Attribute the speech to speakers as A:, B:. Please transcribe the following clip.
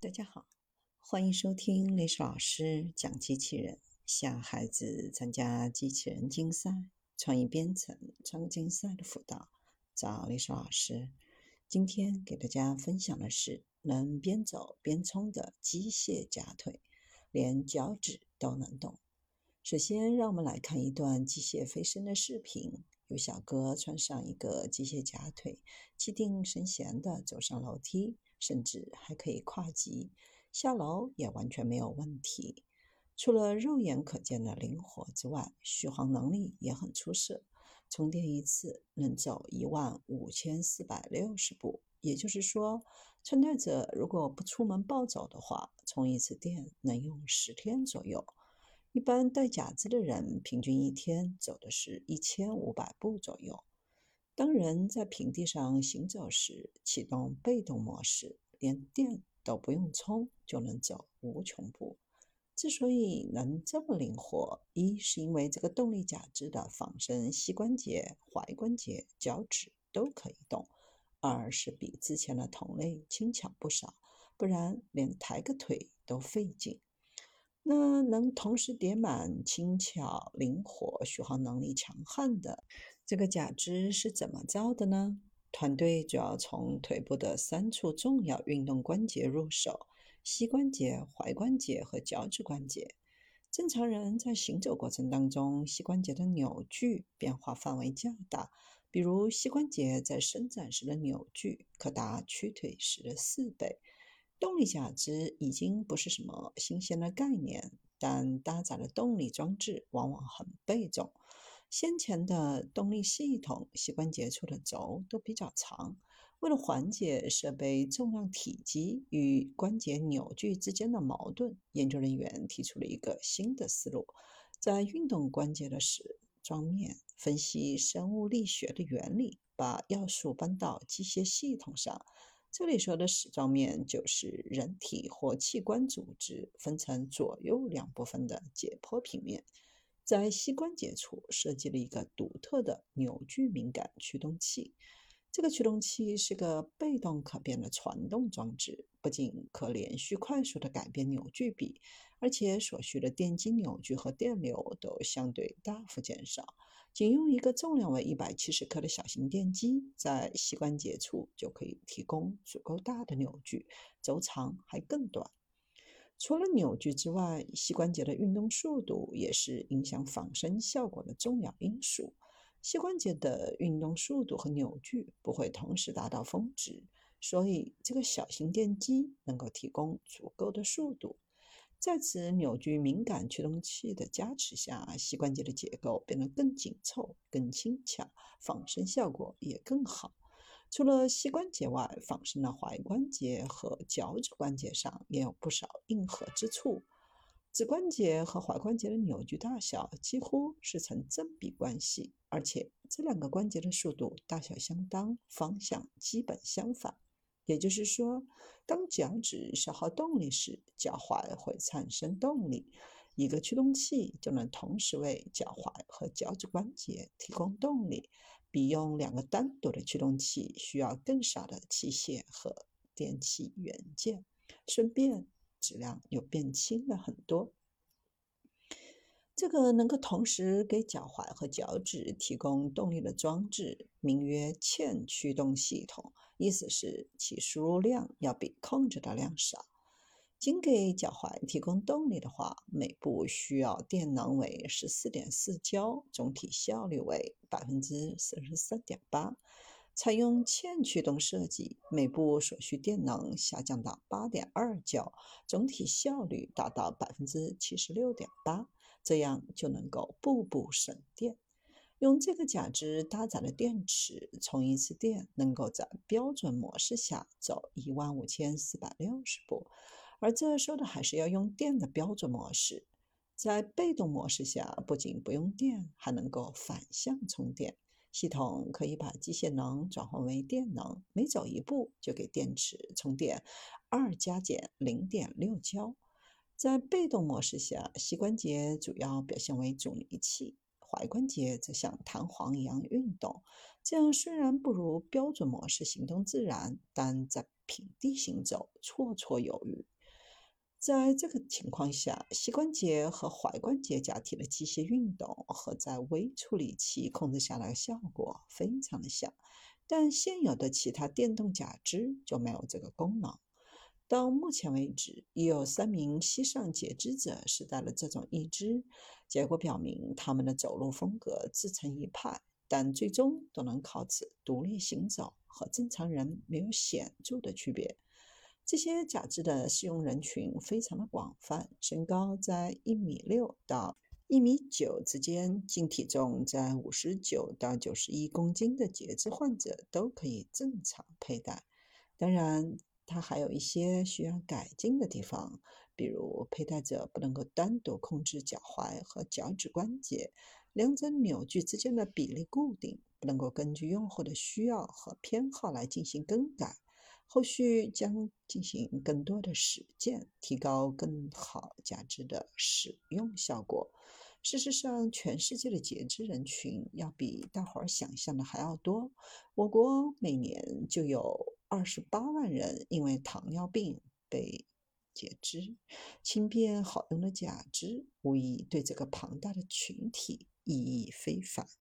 A: 大家好，欢迎收听历史老师讲机器人，向孩子参加机器人竞赛、创意编程、创客竞赛的辅导，找历史老师。今天给大家分享的是能边走边冲的机械夹腿，连脚趾都能动。首先，让我们来看一段机械飞升的视频。有小哥穿上一个机械假腿，气定神闲地走上楼梯。甚至还可以跨级下楼，也完全没有问题。除了肉眼可见的灵活之外，续航能力也很出色。充电一次能走一万五千四百六十步，也就是说，穿戴者如果不出门暴走的话，充一次电能用十天左右。一般戴假肢的人，平均一天走的是一千五百步左右。当人在平地上行走时，启动被动模式，连电都不用充就能走无穷步。之所以能这么灵活，一是因为这个动力假肢的仿生膝关节、踝关节、脚趾都可以动；二是比之前的同类轻巧不少，不然连抬个腿都费劲。那能同时叠满、轻巧、灵活、续航能力强悍的这个假肢是怎么造的呢？团队主要从腿部的三处重要运动关节入手：膝关节、踝关节和脚趾关节。正常人在行走过程当中，膝关节的扭矩变化范围较大，比如膝关节在伸展时的扭矩可达屈腿时的四倍。动力假肢已经不是什么新鲜的概念，但搭载的动力装置往往很笨重。先前的动力系统，膝关节处的轴都比较长。为了缓解设备重量体积与关节扭矩之间的矛盾，研究人员提出了一个新的思路：在运动关节的矢状面分析生物力学的原理，把要素搬到机械系统上。这里说的矢状面就是人体或器官组织分成左右两部分的解剖平面，在膝关节处设计了一个独特的扭矩敏感驱动器。这个驱动器是个被动可变的传动装置，不仅可连续快速地改变扭矩比，而且所需的电机扭矩和电流都相对大幅减少。仅用一个重量为一百七十克的小型电机，在膝关节处就可以提供足够大的扭矩，轴长还更短。除了扭矩之外，膝关节的运动速度也是影响仿生效果的重要因素。膝关节的运动速度和扭矩不会同时达到峰值，所以这个小型电机能够提供足够的速度。在此扭矩敏感驱动器的加持下，膝关节的结构变得更紧凑、更轻巧，仿生效果也更好。除了膝关节外，仿生的踝关节和脚趾关节上也有不少硬核之处。指关节和踝关节的扭矩大小几乎是成正比关系，而且这两个关节的速度大小相当，方向基本相反。也就是说，当脚趾消耗动力时，脚踝会产生动力。一个驱动器就能同时为脚踝和脚趾关节提供动力，比用两个单独的驱动器需要更少的器械和电器元件。顺便，质量又变轻了很多。这个能够同时给脚踝和脚趾提供动力的装置，名曰嵌驱动系统。意思是其输入量要比控制的量少。仅给脚踝提供动力的话，每步需要电能为十四点四焦，总体效率为百分之四十三点八。采用嵌驱动设计，每步所需电能下降到八点二焦，总体效率达到百分之七十六点八，这样就能够步步省电。用这个假肢搭载的电池，充一次电能够在标准模式下走一万五千四百六十步，而这说的还是要用电的标准模式。在被动模式下，不仅不用电，还能够反向充电。系统可以把机械能转换为电能，每走一步就给电池充电，二加减零点六焦。在被动模式下，膝关节主要表现为阻尼器。踝关节则像弹簧一样运动。这样虽然不如标准模式行动自然，但在平地行走绰绰有余。在这个情况下，膝关节和踝关节假体的机械运动和在微处理器控制下的效果非常的像，但现有的其他电动假肢就没有这个功能。到目前为止，已有三名膝上截肢者试戴了这种义肢，结果表明他们的走路风格自成一派，但最终都能靠此独立行走，和正常人没有显著的区别。这些假肢的适用人群非常的广泛，身高在一米六到一米九之间，净体重在五十九到九十一公斤的截肢患者都可以正常佩戴。当然。它还有一些需要改进的地方，比如佩戴者不能够单独控制脚踝和脚趾关节，两者扭矩之间的比例固定，不能够根据用户的需要和偏好来进行更改。后续将进行更多的实践，提高更好假肢的使用效果。事实上，全世界的截肢人群要比大伙儿想象的还要多。我国每年就有二十八万人因为糖尿病被截肢，轻便好用的假肢无疑对这个庞大的群体意义非凡。